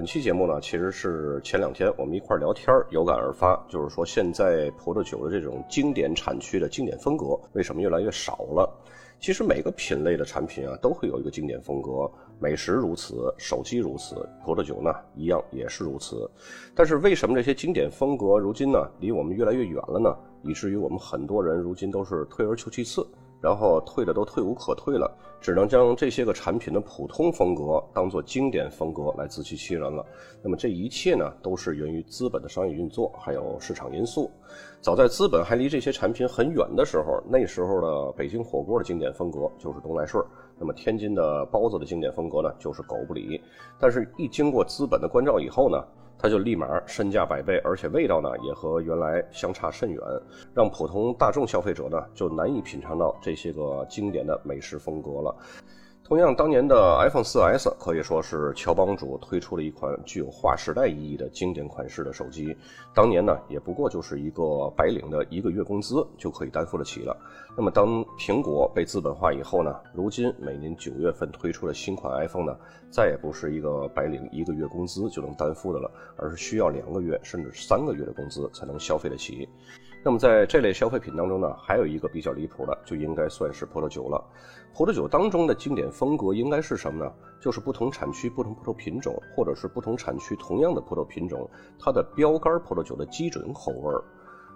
本期节目呢，其实是前两天我们一块聊天有感而发，就是说现在葡萄酒的这种经典产区的经典风格为什么越来越少了？其实每个品类的产品啊，都会有一个经典风格，美食如此，手机如此，葡萄酒呢一样也是如此。但是为什么这些经典风格如今呢离我们越来越远了呢？以至于我们很多人如今都是退而求其次。然后退的都退无可退了，只能将这些个产品的普通风格当做经典风格来自欺欺人了。那么这一切呢，都是源于资本的商业运作，还有市场因素。早在资本还离这些产品很远的时候，那时候的北京火锅的经典风格就是东来顺，那么天津的包子的经典风格呢就是狗不理。但是，一经过资本的关照以后呢？它就立马身价百倍，而且味道呢也和原来相差甚远，让普通大众消费者呢就难以品尝到这些个经典的美食风格了。同样，当年的 iPhone 4S 可以说是乔帮主推出了一款具有划时代意义的经典款式的手机。当年呢，也不过就是一个白领的一个月工资就可以担负得起了。那么，当苹果被资本化以后呢，如今每年九月份推出的新款 iPhone 呢，再也不是一个白领一个月工资就能担负的了，而是需要两个月甚至三个月的工资才能消费得起。那么在这类消费品当中呢，还有一个比较离谱的，就应该算是葡萄酒了。葡萄酒当中的经典风格应该是什么呢？就是不同产区、不同葡萄品种，或者是不同产区同样的葡萄品种，它的标杆葡萄酒的基准口味儿。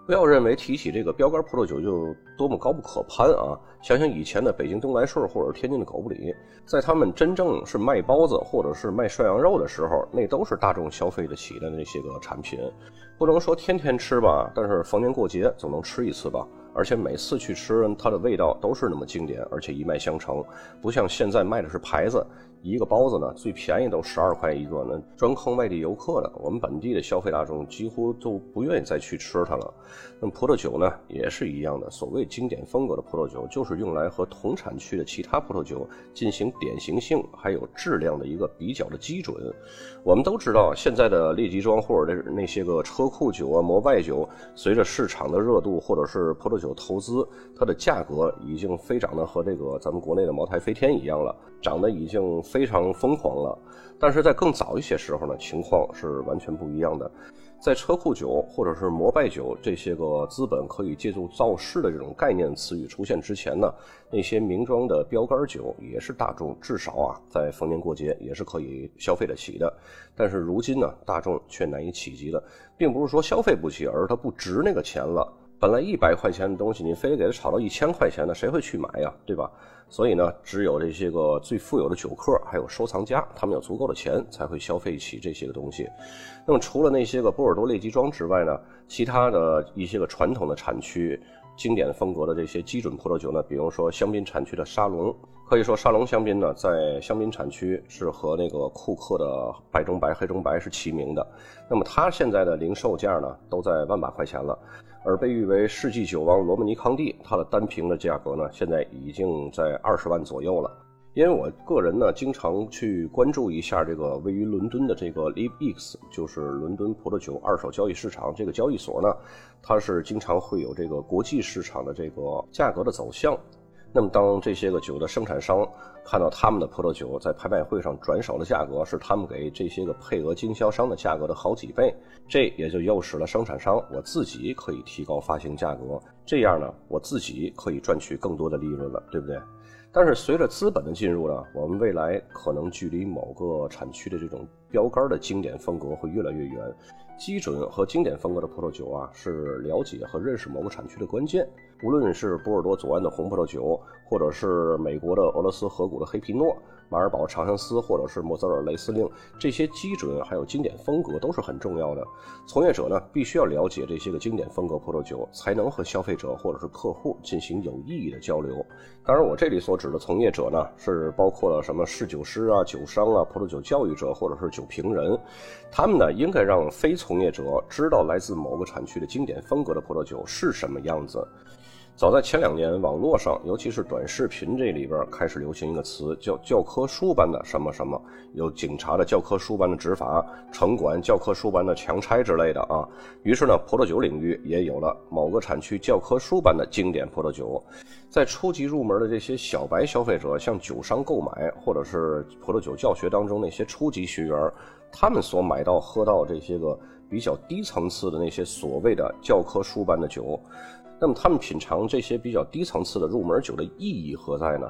不要认为提起这个标杆葡萄酒就多么高不可攀啊！想想以前的北京东来顺或者天津的狗不理，在他们真正是卖包子或者是卖涮羊肉的时候，那都是大众消费得起的那些个产品。不能说天天吃吧，但是逢年过节总能吃一次吧。而且每次去吃，它的味道都是那么经典，而且一脉相承，不像现在卖的是牌子。一个包子呢，最便宜都十二块一个呢，专坑外地游客的。我们本地的消费大众几乎都不愿意再去吃它了。那么葡萄酒呢，也是一样的。所谓经典风格的葡萄酒，就是用来和同产区的其他葡萄酒进行典型性还有质量的一个比较的基准。我们都知道，现在的列级庄或者那那些个车库酒啊、摩拜酒，随着市场的热度或者是葡萄酒投资，它的价格已经飞涨的和这个咱们国内的茅台飞天一样了，涨得已经。非常疯狂了，但是在更早一些时候呢，情况是完全不一样的。在车库酒或者是摩拜酒这些个资本可以借助造势的这种概念词语出现之前呢，那些名庄的标杆酒也是大众至少啊在逢年过节也是可以消费得起的。但是如今呢，大众却难以企及了，并不是说消费不起，而是它不值那个钱了。本来一百块钱的东西，你非得给它炒到一千块钱的，谁会去买呀？对吧？所以呢，只有这些个最富有的酒客，还有收藏家，他们有足够的钱，才会消费起这些个东西。那么，除了那些个波尔多列级庄之外呢，其他的一些个传统的产区、经典风格的这些基准葡萄酒呢，比如说香槟产区的沙龙，可以说沙龙香槟呢，在香槟产区是和那个库克的白中白、黑中白是齐名的。那么，它现在的零售价呢，都在万把块钱了。而被誉为世纪酒王罗曼尼康帝，它的单瓶的价格呢，现在已经在二十万左右了。因为我个人呢，经常去关注一下这个位于伦敦的这个 LiveX，就是伦敦葡萄酒二手交易市场这个交易所呢，它是经常会有这个国际市场的这个价格的走向。那么，当这些个酒的生产商看到他们的葡萄酒在拍卖会上转手的价格是他们给这些个配额经销商的价格的好几倍，这也就诱使了生产商我自己可以提高发行价格，这样呢，我自己可以赚取更多的利润了，对不对？但是随着资本的进入呢，我们未来可能距离某个产区的这种标杆的经典风格会越来越远。基准和经典风格的葡萄酒啊，是了解和认识某个产区的关键。无论是波尔多左岸的红葡萄酒，或者是美国的俄罗斯河谷的黑皮诺。马尔堡、长相思，或者是莫泽尔、雷司令，这些基准还有经典风格都是很重要的。从业者呢，必须要了解这些个经典风格葡萄酒，才能和消费者或者是客户进行有意义的交流。当然，我这里所指的从业者呢，是包括了什么侍酒师啊、酒商啊、葡萄酒教育者或者是酒评人。他们呢，应该让非从业者知道来自某个产区的经典风格的葡萄酒是什么样子。早在前两年，网络上，尤其是短视频这里边开始流行一个词，叫教科书般的什么什么，有警察的教科书般的执法，城管教科书般的强拆之类的啊。于是呢，葡萄酒领域也有了某个产区教科书般的经典葡萄酒。在初级入门的这些小白消费者向酒商购买，或者是葡萄酒教学当中那些初级学员，他们所买到喝到这些个比较低层次的那些所谓的教科书般的酒。那么他们品尝这些比较低层次的入门酒的意义何在呢？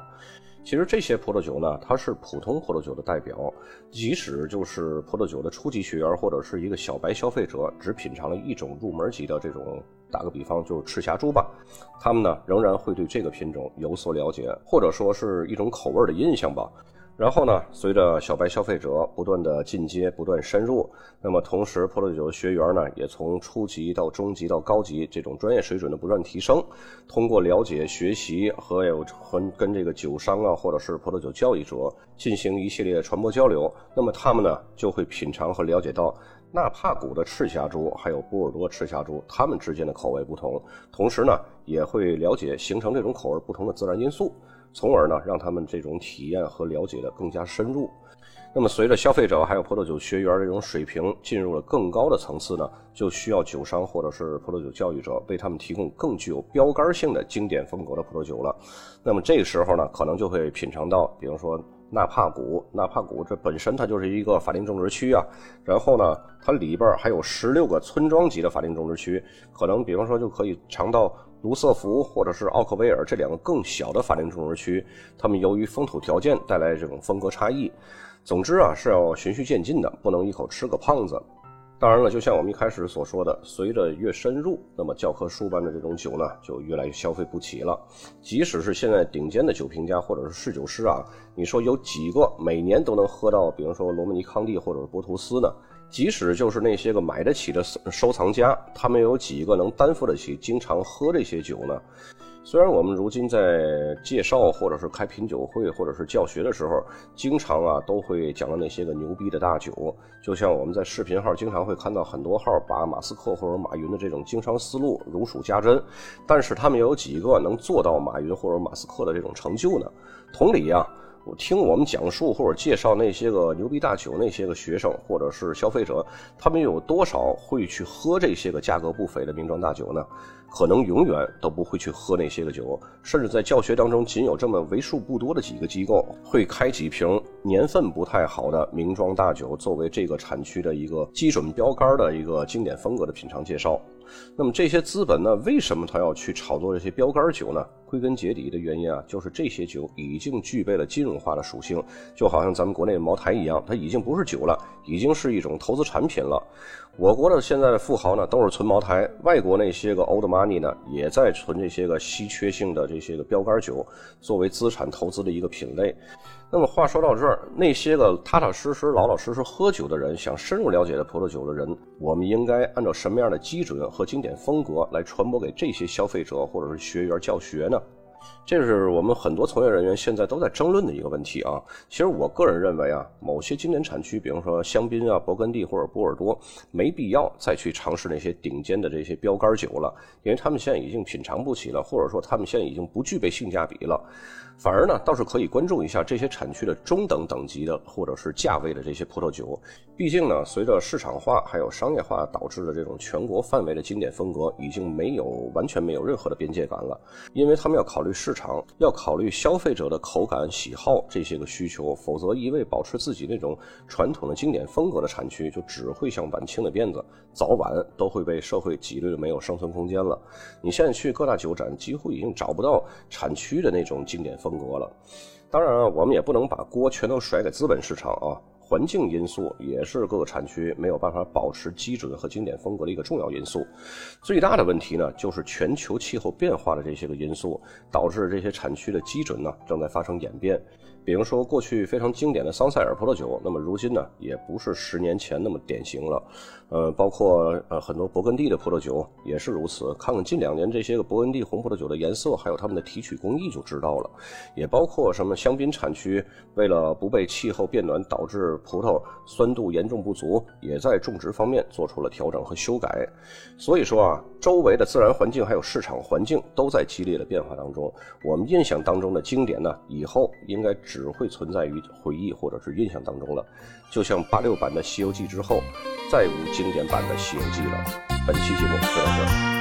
其实这些葡萄酒呢，它是普通葡萄酒的代表。即使就是葡萄酒的初级学员或者是一个小白消费者，只品尝了一种入门级的这种，打个比方就是赤霞珠吧，他们呢仍然会对这个品种有所了解，或者说是一种口味的印象吧。然后呢，随着小白消费者不断的进阶、不断深入，那么同时葡萄酒学员呢，也从初级到中级到高级这种专业水准的不断提升。通过了解、学习和有和跟这个酒商啊，或者是葡萄酒交易者进行一系列传播交流，那么他们呢就会品尝和了解到纳帕谷的赤霞珠还有波尔多赤霞珠它们之间的口味不同，同时呢也会了解形成这种口味不同的自然因素。从而呢，让他们这种体验和了解的更加深入。那么，随着消费者还有葡萄酒学员这种水平进入了更高的层次呢，就需要酒商或者是葡萄酒教育者为他们提供更具有标杆性的经典风格的葡萄酒了。那么这个时候呢，可能就会品尝到，比如说纳帕谷，纳帕谷这本身它就是一个法定种植区啊。然后呢，它里边还有十六个村庄级的法定种植区，可能比方说就可以尝到。卢瑟福或者是奥克维尔这两个更小的法定种植区，他们由于风土条件带来这种风格差异。总之啊，是要循序渐进的，不能一口吃个胖子。当然了，就像我们一开始所说的，随着越深入，那么教科书般的这种酒呢，就越来越消费不起了。即使是现在顶尖的酒评家或者是侍酒师啊，你说有几个每年都能喝到，比如说罗曼尼康帝或者是波图斯呢？即使就是那些个买得起的收藏家，他们有几个能担负得起经常喝这些酒呢？虽然我们如今在介绍或者是开品酒会或者是教学的时候，经常啊都会讲到那些个牛逼的大酒，就像我们在视频号经常会看到很多号把马斯克或者马云的这种经商思路如数家珍，但是他们又有几个能做到马云或者马斯克的这种成就呢？同理呀。我听我们讲述或者介绍那些个牛逼大酒，那些个学生或者是消费者，他们有多少会去喝这些个价格不菲的名庄大酒呢？可能永远都不会去喝那些个酒，甚至在教学当中，仅有这么为数不多的几个机构会开几瓶年份不太好的名庄大酒，作为这个产区的一个基准标杆的一个经典风格的品尝介绍。那么这些资本呢？为什么他要去炒作这些标杆酒呢？归根结底的原因啊，就是这些酒已经具备了金融化的属性，就好像咱们国内的茅台一样，它已经不是酒了，已经是一种投资产品了。我国的现在的富豪呢，都是存茅台；外国那些个 old money 呢，也在存这些个稀缺性的这些个标杆酒，作为资产投资的一个品类。那么话说到这儿，那些个踏踏实实、老老实实喝酒的人，想深入了解的葡萄酒的人，我们应该按照什么样的基准和经典风格来传播给这些消费者或者是学员教学呢？这是我们很多从业人员现在都在争论的一个问题啊。其实我个人认为啊，某些经典产区，比如说香槟啊、勃艮第或者波尔多，没必要再去尝试那些顶尖的这些标杆酒了，因为他们现在已经品尝不起了，或者说他们现在已经不具备性价比了。反而呢，倒是可以关注一下这些产区的中等等级的或者是价位的这些葡萄酒。毕竟呢，随着市场化还有商业化导致的这种全国范围的经典风格，已经没有完全没有任何的边界感了。因为他们要考虑市场，要考虑消费者的口感喜好这些个需求，否则一味保持自己那种传统的经典风格的产区，就只会像晚清的辫子，早晚都会被社会挤兑的没有生存空间了。你现在去各大酒展，几乎已经找不到产区的那种经典。风格了，当然啊，我们也不能把锅全都甩给资本市场啊。环境因素也是各个产区没有办法保持基准和经典风格的一个重要因素。最大的问题呢，就是全球气候变化的这些个因素，导致这些产区的基准呢正在发生演变。比如说，过去非常经典的桑塞尔葡萄酒，那么如今呢，也不是十年前那么典型了。呃，包括呃很多勃艮第的葡萄酒也是如此。看看近两年这些个勃艮第红葡萄酒的颜色，还有它们的提取工艺就知道了。也包括什么香槟产区，为了不被气候变暖导致葡萄酸度严重不足，也在种植方面做出了调整和修改。所以说啊，周围的自然环境还有市场环境都在激烈的变化当中。我们印象当中的经典呢，以后应该只会存在于回忆或者是印象当中了。就像八六版的《西游记》之后，再无经典版的《西游记》了。本期节目就到这儿。